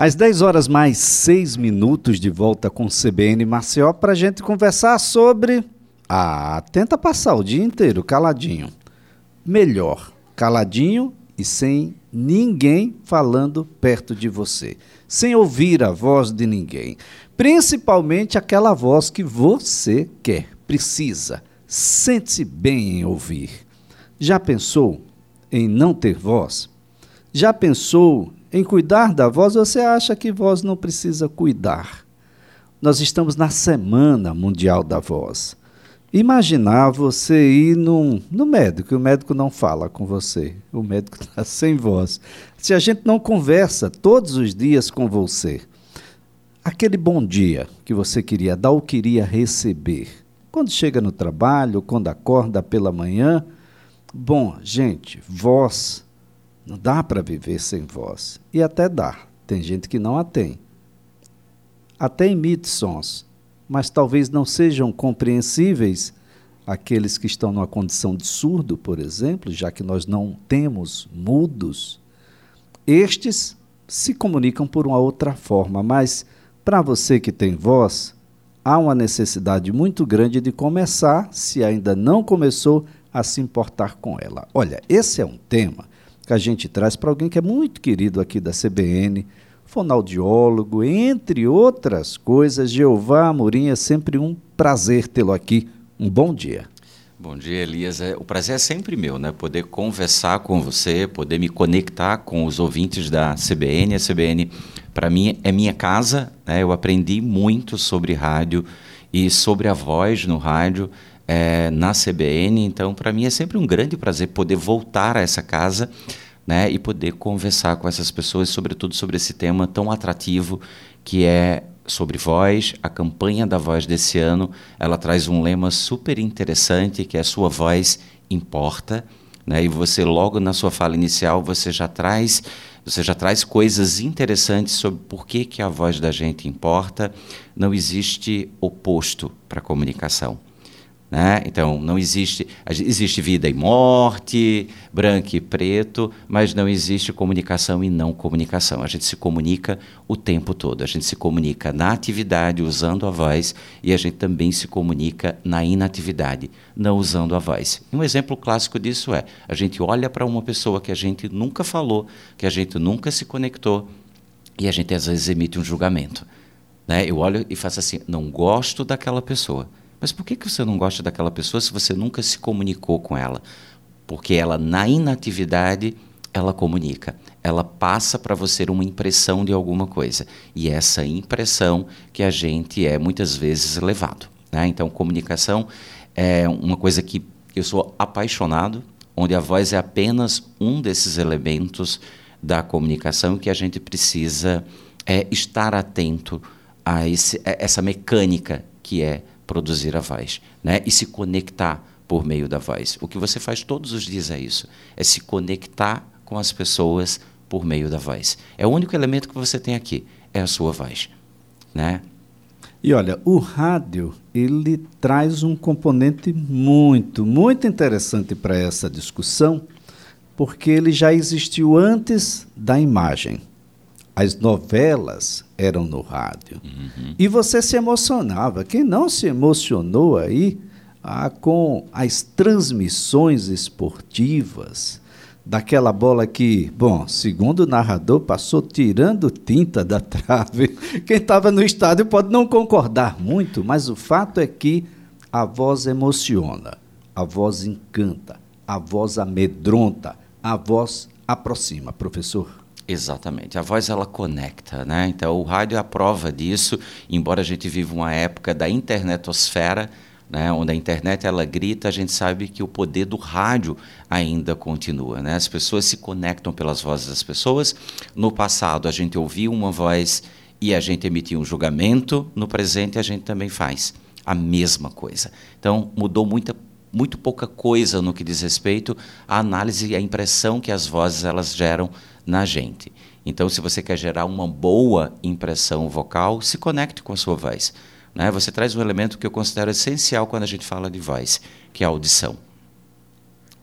Às 10 horas mais 6 minutos de volta com CBN Maceió para a gente conversar sobre. Ah, tenta passar o dia inteiro caladinho. Melhor, caladinho e sem ninguém falando perto de você. Sem ouvir a voz de ninguém. Principalmente aquela voz que você quer, precisa. Sente-se bem em ouvir. Já pensou em não ter voz? Já pensou em cuidar da voz, você acha que voz não precisa cuidar. Nós estamos na Semana Mundial da Voz. Imaginar você ir num, no médico e o médico não fala com você, o médico está sem voz. Se a gente não conversa todos os dias com você, aquele bom dia que você queria dar ou queria receber, quando chega no trabalho, quando acorda pela manhã, bom, gente, voz não dá para viver sem voz. E até dá. Tem gente que não a tem. Até emite sons, mas talvez não sejam compreensíveis aqueles que estão numa condição de surdo, por exemplo, já que nós não temos mudos. Estes se comunicam por uma outra forma, mas para você que tem voz, há uma necessidade muito grande de começar, se ainda não começou, a se importar com ela. Olha, esse é um tema que a gente traz para alguém que é muito querido aqui da CBN, fonaudiólogo, entre outras coisas. Jeová Amorim, é sempre um prazer tê-lo aqui. Um bom dia. Bom dia, Elias. É, o prazer é sempre meu, né? Poder conversar com você, poder me conectar com os ouvintes da CBN. A CBN, para mim, é minha casa. Né? Eu aprendi muito sobre rádio e sobre a voz no rádio é, na CBN. Então, para mim é sempre um grande prazer poder voltar a essa casa né, e poder conversar com essas pessoas, sobretudo sobre esse tema tão atrativo que é sobre voz. A campanha da voz desse ano ela traz um lema super interessante que é sua voz importa. Né, e você logo na sua fala inicial você já traz você já traz coisas interessantes sobre por que, que a voz da gente importa. Não existe oposto para a comunicação. Né? Então, não existe. Existe vida e morte, branco e preto, mas não existe comunicação e não comunicação. A gente se comunica o tempo todo. A gente se comunica na atividade, usando a voz, e a gente também se comunica na inatividade, não usando a voz. Um exemplo clássico disso é: a gente olha para uma pessoa que a gente nunca falou, que a gente nunca se conectou, e a gente às vezes emite um julgamento. Né? Eu olho e faço assim: não gosto daquela pessoa mas por que, que você não gosta daquela pessoa se você nunca se comunicou com ela? Porque ela, na inatividade, ela comunica. Ela passa para você uma impressão de alguma coisa. E é essa impressão que a gente é muitas vezes levado. Né? Então, comunicação é uma coisa que eu sou apaixonado, onde a voz é apenas um desses elementos da comunicação que a gente precisa é, estar atento a, esse, a essa mecânica que é produzir a voz, né? E se conectar por meio da voz. O que você faz todos os dias é isso, é se conectar com as pessoas por meio da voz. É o único elemento que você tem aqui, é a sua voz, né? E olha, o rádio, ele traz um componente muito, muito interessante para essa discussão, porque ele já existiu antes da imagem. As novelas eram no rádio. Uhum. E você se emocionava. Quem não se emocionou aí ah, com as transmissões esportivas, daquela bola que, bom, segundo o narrador, passou tirando tinta da trave. Quem estava no estádio pode não concordar muito, mas o fato é que a voz emociona, a voz encanta, a voz amedronta, a voz aproxima. Professor. Exatamente. A voz ela conecta, né? Então o rádio é a prova disso, embora a gente viva uma época da internetosfera, né, onde a internet ela grita, a gente sabe que o poder do rádio ainda continua, né? As pessoas se conectam pelas vozes das pessoas. No passado a gente ouvia uma voz e a gente emitia um julgamento, no presente a gente também faz a mesma coisa. Então mudou muita muito pouca coisa no que diz respeito à análise e à impressão que as vozes elas geram na gente. Então, se você quer gerar uma boa impressão vocal, se conecte com a sua voz. Né? Você traz um elemento que eu considero essencial quando a gente fala de voz, que é a audição.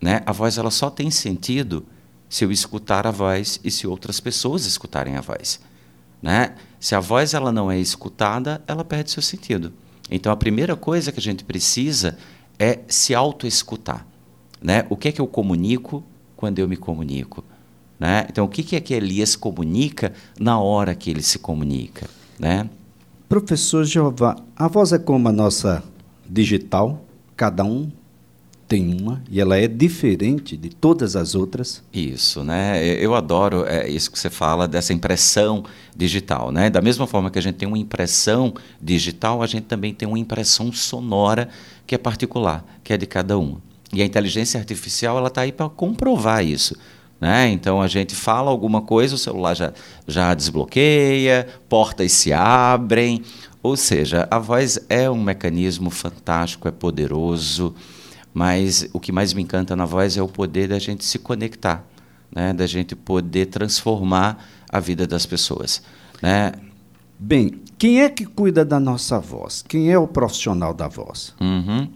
Né? A voz ela só tem sentido se eu escutar a voz e se outras pessoas escutarem a voz. Né? Se a voz ela não é escutada, ela perde seu sentido. Então, a primeira coisa que a gente precisa é se auto-escutar. Né? O que é que eu comunico quando eu me comunico? Né? Então, o que é que Elias comunica na hora que ele se comunica? Né? Professor Jeová, a voz é como a nossa digital, cada um tem uma e ela é diferente de todas as outras. Isso, né? Eu adoro é, isso que você fala dessa impressão digital, né? Da mesma forma que a gente tem uma impressão digital, a gente também tem uma impressão sonora que é particular, que é de cada um. E a inteligência artificial ela está aí para comprovar isso. Né? Então a gente fala alguma coisa, o celular já, já desbloqueia, portas se abrem. Ou seja, a voz é um mecanismo fantástico, é poderoso, mas o que mais me encanta na voz é o poder da gente se conectar, né? da gente poder transformar a vida das pessoas. Né? Bem, quem é que cuida da nossa voz? Quem é o profissional da voz? Uhum.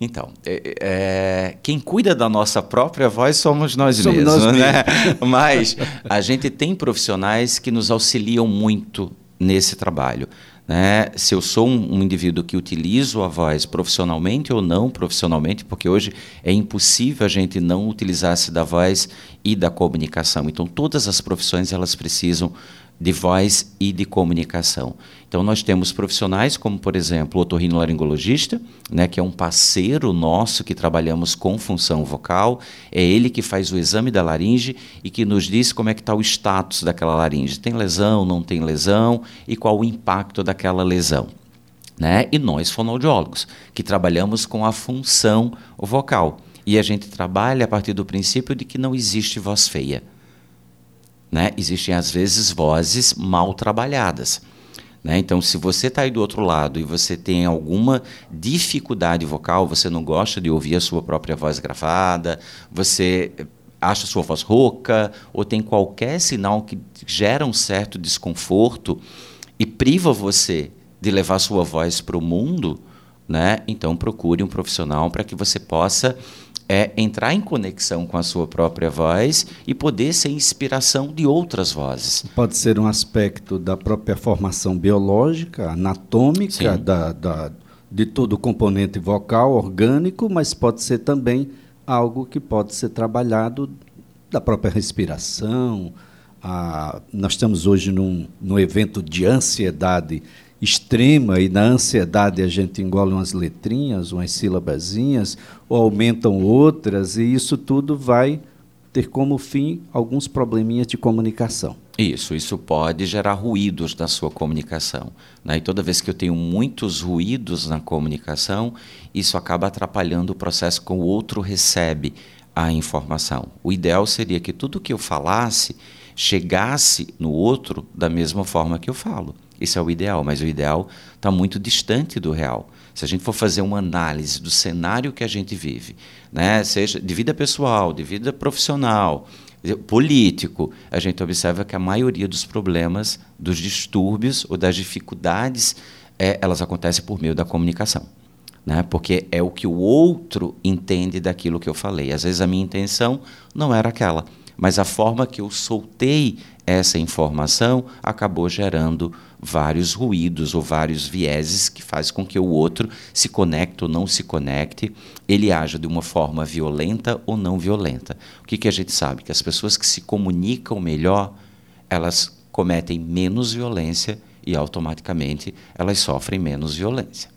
Então, é, é, quem cuida da nossa própria voz somos nós somos mesmos, nós né? Mas a gente tem profissionais que nos auxiliam muito nesse trabalho. Né? Se eu sou um, um, indivíduo que utilizo a voz profissionalmente ou não profissionalmente, porque hoje é impossível a gente não utilizar-se da voz e da comunicação. Então, todas as profissões elas precisam de voz e de comunicação. Então nós temos profissionais como, por exemplo, o otorrinolaringologista, né, que é um parceiro nosso que trabalhamos com função vocal, é ele que faz o exame da laringe e que nos diz como é que está o status daquela laringe, tem lesão, não tem lesão e qual o impacto daquela lesão. Né? E nós, fonoaudiólogos, que trabalhamos com a função vocal. E a gente trabalha a partir do princípio de que não existe voz feia. Né? Existem, às vezes, vozes mal trabalhadas. Né? Então, se você está aí do outro lado e você tem alguma dificuldade vocal, você não gosta de ouvir a sua própria voz gravada, você acha a sua voz rouca, ou tem qualquer sinal que gera um certo desconforto e priva você de levar sua voz para o mundo, né? então procure um profissional para que você possa é entrar em conexão com a sua própria voz e poder ser inspiração de outras vozes. Pode ser um aspecto da própria formação biológica, anatômica, da, da, de todo o componente vocal, orgânico, mas pode ser também algo que pode ser trabalhado da própria respiração. A, nós estamos hoje num, num evento de ansiedade extrema e na ansiedade a gente engole umas letrinhas, umas sílabazinhas, ou aumentam outras, e isso tudo vai ter como fim alguns probleminhas de comunicação. Isso, isso pode gerar ruídos na sua comunicação. Né? E toda vez que eu tenho muitos ruídos na comunicação, isso acaba atrapalhando o processo que o outro recebe a informação. O ideal seria que tudo que eu falasse chegasse no outro da mesma forma que eu falo. Isso é o ideal, mas o ideal está muito distante do real. Se a gente for fazer uma análise do cenário que a gente vive, né, seja de vida pessoal, de vida profissional, político, a gente observa que a maioria dos problemas, dos distúrbios ou das dificuldades, é, elas acontecem por meio da comunicação. Né? Porque é o que o outro entende daquilo que eu falei. Às vezes a minha intenção não era aquela, mas a forma que eu soltei essa informação acabou gerando vários ruídos ou vários vieses que faz com que o outro se conecte ou não se conecte, ele haja de uma forma violenta ou não violenta. O que, que a gente sabe? Que as pessoas que se comunicam melhor, elas cometem menos violência e automaticamente elas sofrem menos violência.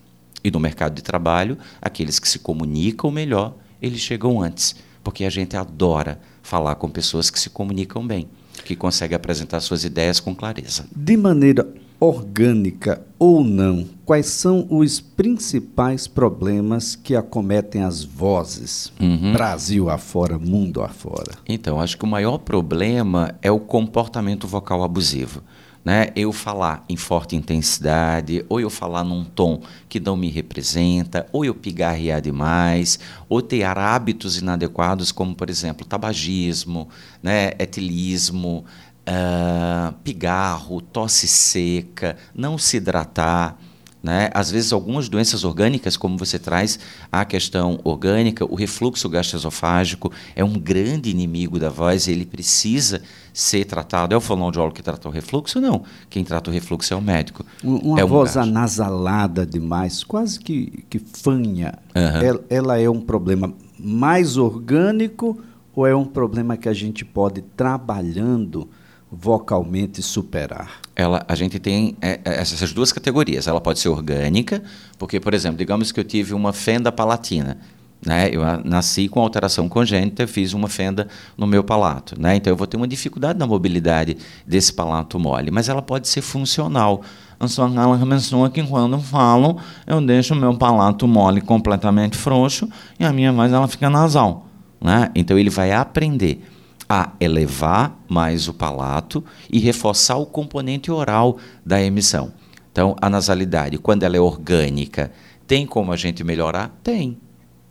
E no mercado de trabalho, aqueles que se comunicam melhor, eles chegam antes, porque a gente adora falar com pessoas que se comunicam bem que consegue apresentar suas ideias com clareza. De maneira orgânica ou não, quais são os principais problemas que acometem as vozes, uhum. Brasil afora, mundo afora? Então, acho que o maior problema é o comportamento vocal abusivo né, eu falar em forte intensidade, ou eu falar num tom que não me representa, ou eu pigarrear demais, ou ter hábitos inadequados, como, por exemplo, tabagismo, né, etilismo, uh, pigarro, tosse seca, não se hidratar, Né? Às vezes, algumas doenças orgânicas, como você traz a questão orgânica, o refluxo gastroesofágico é um grande inimigo da voz, ele precisa ser tratado. É o fonoaudiólogo que trata o refluxo? Não. Quem trata o refluxo é o médico. Uma é um voz gasto. anasalada demais, quase que, que fanha, uhum. ela, ela é um problema mais orgânico ou é um problema que a gente pode trabalhando vocalmente superar? Ela, a gente tem é, é, essas duas categorias. Ela pode ser orgânica, porque, por exemplo, digamos que eu tive uma fenda palatina. Né? Eu nasci com alteração congênita, fiz uma fenda no meu palato. Né? Então, eu vou ter uma dificuldade na mobilidade desse palato mole, mas ela pode ser funcional. Eu sou aquela pessoa que, quando falo, eu deixo o meu palato mole completamente frouxo e a minha voz ela fica nasal. Né? Então, ele vai aprender a elevar mais o palato e reforçar o componente oral da emissão. Então, a nasalidade, quando ela é orgânica, tem como a gente melhorar? Tem.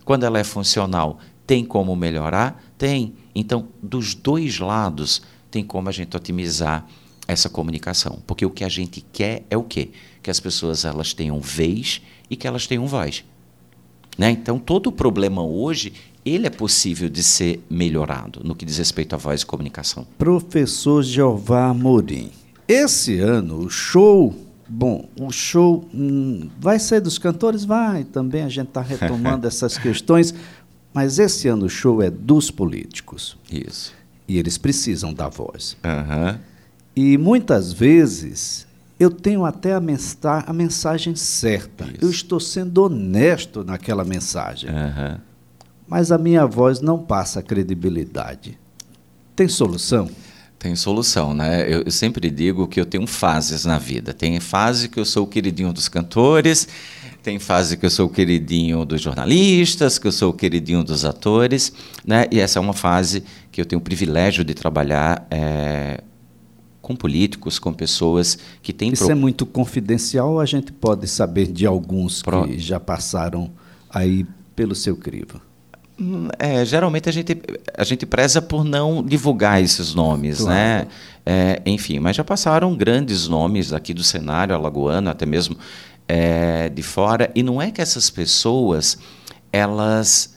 Quando ela é funcional, tem como melhorar? Tem. Então, dos dois lados, tem como a gente otimizar essa comunicação. Porque o que a gente quer é o quê? Que as pessoas elas tenham vez e que elas tenham voz. Né? Então, todo o problema hoje ele é possível de ser melhorado no que diz respeito à voz e comunicação. Professor Jeová Amorim, esse ano o show, bom, o show hum, vai ser dos cantores? Vai, também a gente está retomando essas questões, mas esse ano o show é dos políticos. Isso. E eles precisam da voz. Uhum. E muitas vezes eu tenho até a, mensa a mensagem certa. Isso. Eu estou sendo honesto naquela mensagem. Uhum mas a minha voz não passa credibilidade. Tem solução? Tem solução, né? Eu, eu, sempre digo que eu tenho fases na vida. Tem fase que eu sou o queridinho dos cantores, tem fase que eu sou o queridinho dos jornalistas, que eu sou o queridinho dos atores, né? E essa é uma fase que eu tenho o privilégio de trabalhar é, com políticos, com pessoas que têm... Isso pro... é muito confidencial ou a gente pode saber de alguns pro... que já passaram aí pelo seu crivo? É, geralmente a gente, a gente preza por não divulgar esses nomes, claro. né? É, enfim, mas já passaram grandes nomes aqui do cenário alagoano, até mesmo é, de fora, e não é que essas pessoas elas,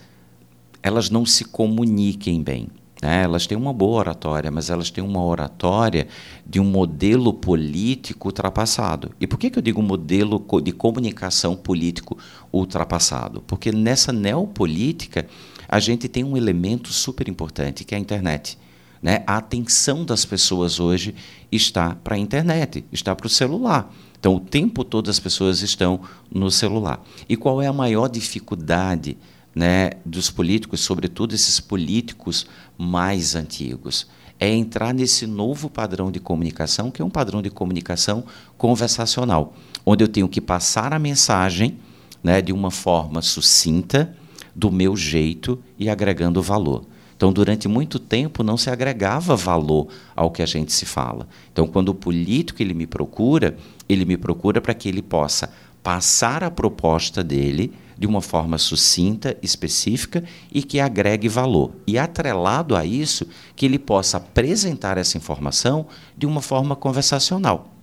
elas não se comuniquem bem. Né? Elas têm uma boa oratória, mas elas têm uma oratória de um modelo político ultrapassado. E por que, que eu digo modelo de comunicação político ultrapassado? Porque nessa neopolítica a gente tem um elemento super importante, que é a internet. Né? A atenção das pessoas hoje está para a internet, está para o celular. Então, o tempo todo as pessoas estão no celular. E qual é a maior dificuldade né, dos políticos, sobretudo esses políticos mais antigos, é entrar nesse novo padrão de comunicação, que é um padrão de comunicação conversacional, onde eu tenho que passar a mensagem né, de uma forma sucinta, do meu jeito e agregando valor. Então, durante muito tempo, não se agregava valor ao que a gente se fala. Então, quando o político ele me procura, ele me procura para que ele possa passar a proposta dele de uma forma sucinta, específica e que agregue valor. E atrelado a isso, que ele possa apresentar essa informação de uma forma conversacional.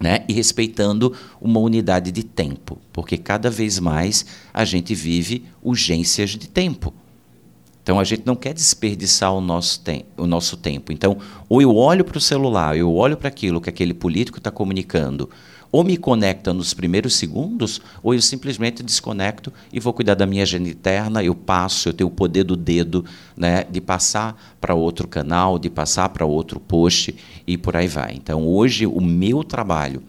Né? E respeitando uma unidade de tempo, porque cada vez mais a gente vive urgências de tempo. Então a gente não quer desperdiçar o nosso, o nosso tempo. Então, ou eu olho para o celular, eu olho para aquilo que aquele político está comunicando, ou me conecta nos primeiros segundos, ou eu simplesmente desconecto e vou cuidar da minha agenda interna, eu passo, eu tenho o poder do dedo né, de passar para outro canal, de passar para outro post e por aí vai. Então, hoje, o meu trabalho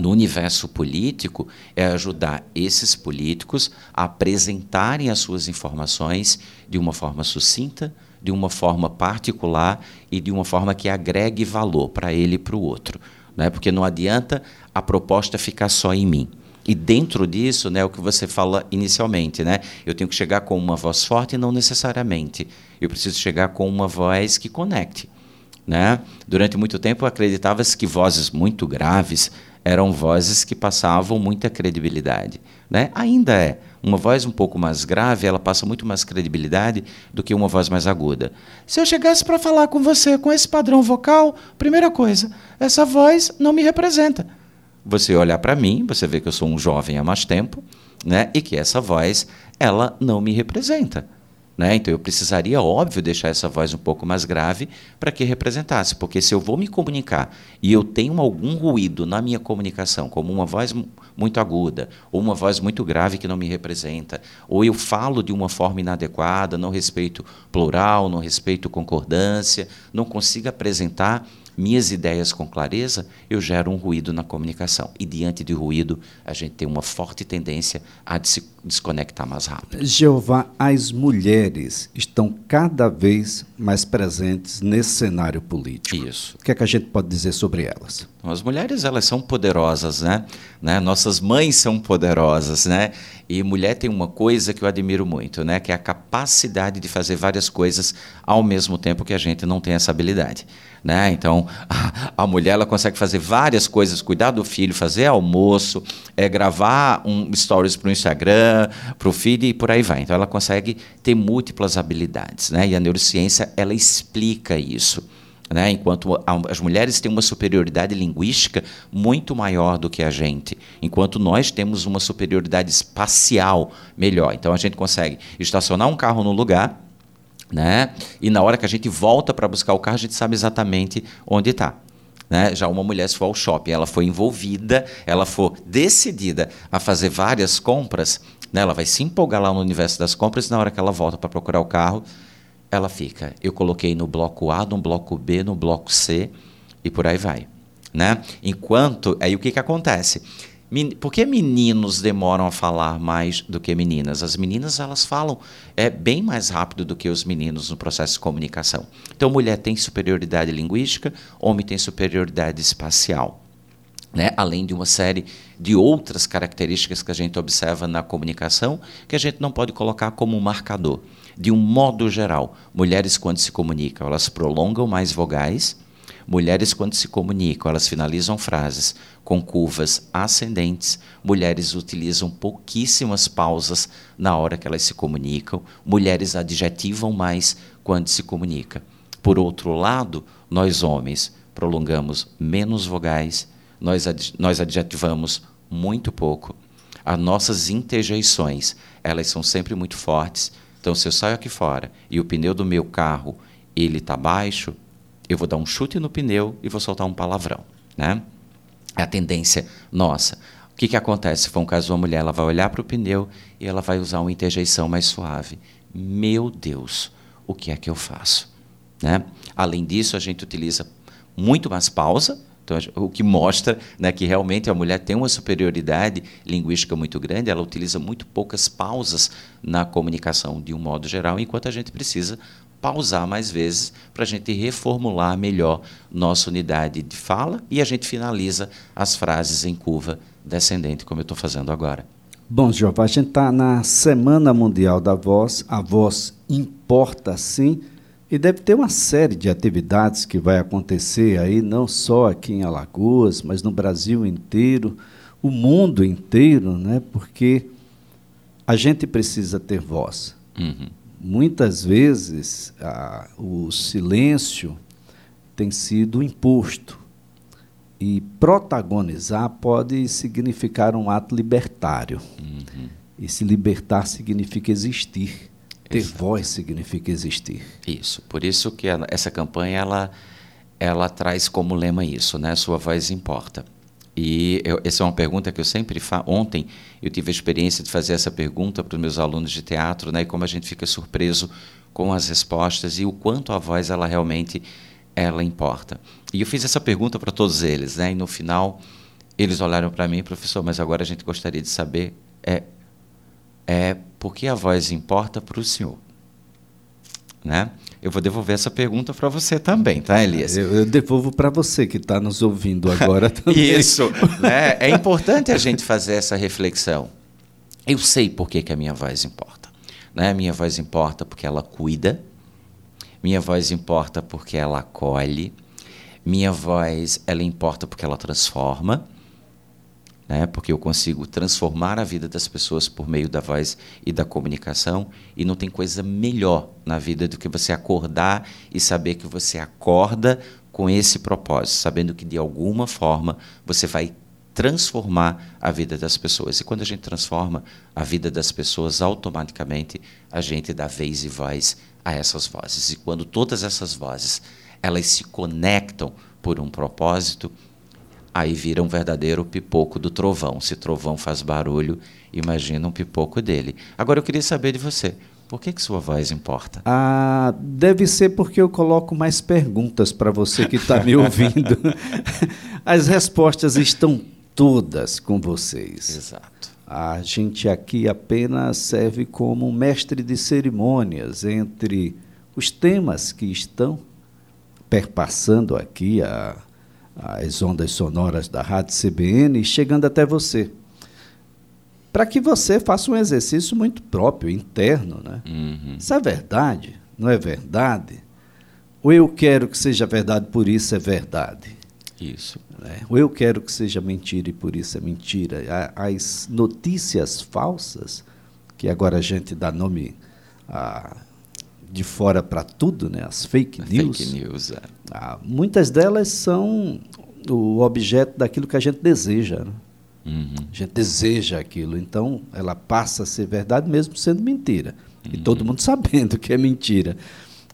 no universo político é ajudar esses políticos a apresentarem as suas informações de uma forma sucinta, de uma forma particular e de uma forma que agregue valor para ele e para o outro né? porque não adianta a proposta ficar só em mim. E dentro disso, né, o que você fala inicialmente, né, eu tenho que chegar com uma voz forte, não necessariamente. Eu preciso chegar com uma voz que conecte. Né? Durante muito tempo acreditava-se que vozes muito graves eram vozes que passavam muita credibilidade. Né? Ainda é. Uma voz um pouco mais grave, ela passa muito mais credibilidade do que uma voz mais aguda. Se eu chegasse para falar com você com esse padrão vocal, primeira coisa, essa voz não me representa. você olhar para mim, você vê que eu sou um jovem há mais tempo, né? E que essa voz, ela não me representa. Né? Então eu precisaria, óbvio, deixar essa voz um pouco mais grave para que representasse, porque se eu vou me comunicar e eu tenho algum ruído na minha comunicação, como uma voz muito aguda, ou uma voz muito grave que não me representa, ou eu falo de uma forma inadequada, não respeito plural, não respeito concordância, não consigo apresentar minhas ideias com clareza, eu gero um ruído na comunicação. E diante de ruído, a gente tem uma forte tendência a se desconectar mais rápido. Jeová, as mulheres estão cada vez mais presentes nesse cenário político. Isso. O que é que a gente pode dizer sobre elas? As mulheres, elas são poderosas, né? né? Nossas mães são poderosas, né? E mulher tem uma coisa que eu admiro muito, né? Que é a capacidade de fazer várias coisas ao mesmo tempo que a gente não tem essa habilidade. Né? Então, a, a mulher ela consegue fazer várias coisas, cuidar do filho, fazer almoço, é, gravar um stories para o Instagram, para o filho e por aí vai. Então, ela consegue ter múltiplas habilidades. Né? E a neurociência ela explica isso. Né? Enquanto as mulheres têm uma superioridade linguística muito maior do que a gente, enquanto nós temos uma superioridade espacial melhor. Então a gente consegue estacionar um carro no lugar né? E na hora que a gente volta para buscar o carro, a gente sabe exatamente onde está. Né? Já uma mulher, se for ao shopping, ela foi envolvida, ela for decidida a fazer várias compras, né? ela vai se empolgar lá no universo das compras, e na hora que ela volta para procurar o carro, ela fica. Eu coloquei no bloco A, no bloco B, no bloco C, e por aí vai. Né? Enquanto. Aí o que, que acontece? Por que meninos demoram a falar mais do que meninas? As meninas elas falam é, bem mais rápido do que os meninos no processo de comunicação. Então, mulher tem superioridade linguística, homem tem superioridade espacial. Né? Além de uma série de outras características que a gente observa na comunicação, que a gente não pode colocar como marcador. De um modo geral, mulheres, quando se comunicam, elas prolongam mais vogais Mulheres, quando se comunicam, elas finalizam frases com curvas ascendentes. Mulheres utilizam pouquíssimas pausas na hora que elas se comunicam. Mulheres adjetivam mais quando se comunica. Por outro lado, nós homens prolongamos menos vogais, nós, ad nós adjetivamos muito pouco. As nossas interjeições, elas são sempre muito fortes. Então, se eu saio aqui fora e o pneu do meu carro ele está baixo, eu vou dar um chute no pneu e vou soltar um palavrão, né? É a tendência nossa. O que, que acontece? Se for um caso de uma mulher, ela vai olhar para o pneu e ela vai usar uma interjeição mais suave. Meu Deus, o que é que eu faço? Né? Além disso, a gente utiliza muito mais pausa, então, o que mostra né, que realmente a mulher tem uma superioridade linguística muito grande, ela utiliza muito poucas pausas na comunicação de um modo geral, enquanto a gente precisa pausar mais vezes para a gente reformular melhor nossa unidade de fala e a gente finaliza as frases em curva descendente, como eu estou fazendo agora. Bom, Jeová, a gente está na Semana Mundial da Voz, a voz importa sim, e deve ter uma série de atividades que vai acontecer aí, não só aqui em Alagoas, mas no Brasil inteiro, o mundo inteiro, né? porque a gente precisa ter voz. Uhum muitas vezes a, o silêncio tem sido imposto. E protagonizar pode significar um ato libertário. Uhum. E se libertar significa existir. Ter Exato. voz significa existir. Isso. Por isso que a, essa campanha ela, ela traz como lema isso, né? Sua voz importa. E eu, essa é uma pergunta que eu sempre faço. Ontem eu tive a experiência de fazer essa pergunta para os meus alunos de teatro, né? E como a gente fica surpreso com as respostas e o quanto a voz ela realmente ela importa. E eu fiz essa pergunta para todos eles, né? E no final eles olharam para mim, professor, mas agora a gente gostaria de saber é é por que a voz importa para o senhor, né? Eu vou devolver essa pergunta para você também, tá, Elias? Eu, eu devolvo para você que está nos ouvindo agora também. Isso. Né? É importante a gente fazer essa reflexão. Eu sei por que, que a minha voz importa. Né? Minha voz importa porque ela cuida, minha voz importa porque ela acolhe, minha voz ela importa porque ela transforma né? porque eu consigo transformar a vida das pessoas por meio da voz e da comunicação, e não tem coisa melhor na vida do que você acordar e saber que você acorda com esse propósito, sabendo que de alguma forma você vai transformar a vida das pessoas. E quando a gente transforma a vida das pessoas, automaticamente a gente dá vez e voz a essas vozes. E quando todas essas vozes elas se conectam por um propósito, aí vira um verdadeiro pipoco do trovão. Se trovão faz barulho, imagina um pipoco dele. Agora eu queria saber de você. Por que, que sua voz importa? Ah, deve ser porque eu coloco mais perguntas para você que está me ouvindo. As respostas estão todas com vocês. Exato. A gente aqui apenas serve como mestre de cerimônias entre os temas que estão perpassando aqui a, as ondas sonoras da Rádio CBN chegando até você. Para que você faça um exercício muito próprio, interno. Né? Uhum. Isso é verdade? Não é verdade? Ou eu quero que seja verdade, por isso é verdade? Isso. Né? Ou eu quero que seja mentira e por isso é mentira? As notícias falsas, que agora a gente dá nome a, de fora para tudo, né? as fake news. Fake news, é. Ah, muitas delas são o objeto daquilo que a gente deseja. Né? Uhum. A gente deseja aquilo, então ela passa a ser verdade mesmo sendo mentira. Uhum. E todo mundo sabendo que é mentira.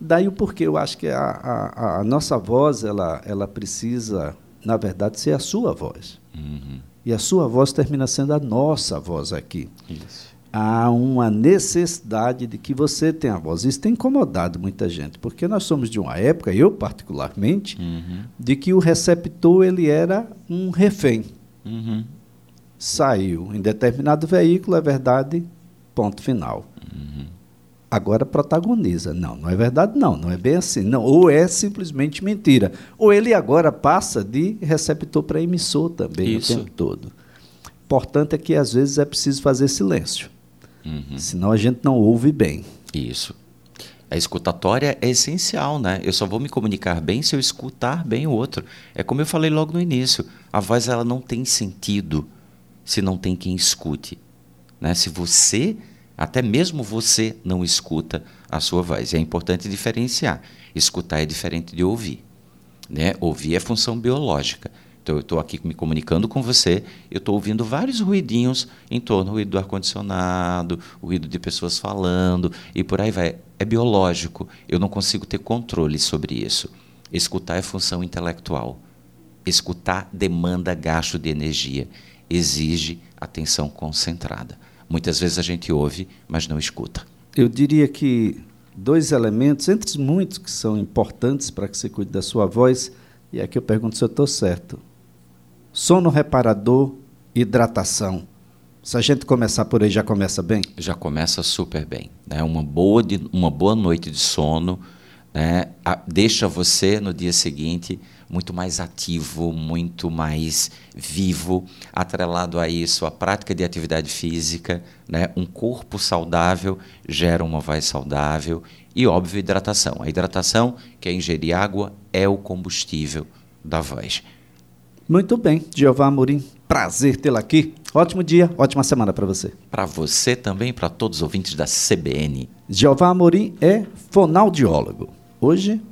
Daí o porquê eu acho que a, a, a, nossa voz ela, ela precisa, na verdade, ser a sua voz. Uhum. E a sua voz termina sendo a nossa voz aqui. Isso. Há uma necessidade de que você tenha voz. Isso tem incomodado muita gente, porque nós somos de uma época, eu particularmente, Uhum. de que o receptor ele era um refém. Uhum. Saiu em determinado veículo, é verdade, ponto final. Uhum. Agora protagoniza. Não, não é verdade, não. Não é bem assim. Não, ou é simplesmente mentira. Ou ele agora passa de receptor para emissor também Isso. o tempo todo. Importante é que às vezes é preciso fazer silêncio. Uhum. Senão a gente não ouve bem. Isso. A escutatória é essencial, né? Eu só vou me comunicar bem se eu escutar bem o outro. É como eu falei logo no início. A voz ela não tem sentido se não tem quem escute, né? Se você, até mesmo você não escuta a sua voz. É importante diferenciar. Escutar é diferente de ouvir, né? Ouvir é função biológica. Então, eu estou aqui me comunicando com você, eu estou ouvindo vários ruidinhos em torno, ruído do ar-condicionado, ruído de pessoas falando, e por aí vai. É biológico, eu não consigo ter controle sobre isso. Escutar é função intelectual. Escutar demanda gasto de energia, exige atenção concentrada. Muitas vezes a gente ouve, mas não escuta. Eu diria que dois elementos, entre muitos que são importantes para que você cuide da sua voz, e aqui eu pergunto se eu estou certo. Sono reparador, hidratação. Se a gente começar por aí, já começa bem? Já começa super bem. Né? Uma, boa de, uma boa noite de sono né? a, deixa você no dia seguinte muito mais ativo, muito mais vivo. Atrelado a isso, a prática de atividade física, né? um corpo saudável gera uma voz saudável e, óbvio, hidratação. A hidratação, que é ingerir água, é o combustível da voz. Muito bem, Jeová Amorim, prazer tê-la aqui. Ótimo dia, ótima semana para você. Para você também, para todos os ouvintes da CBN. Jeová Amorim é fonaudiólogo. Hoje,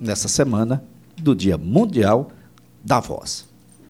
nessa semana do Dia Mundial da Voz.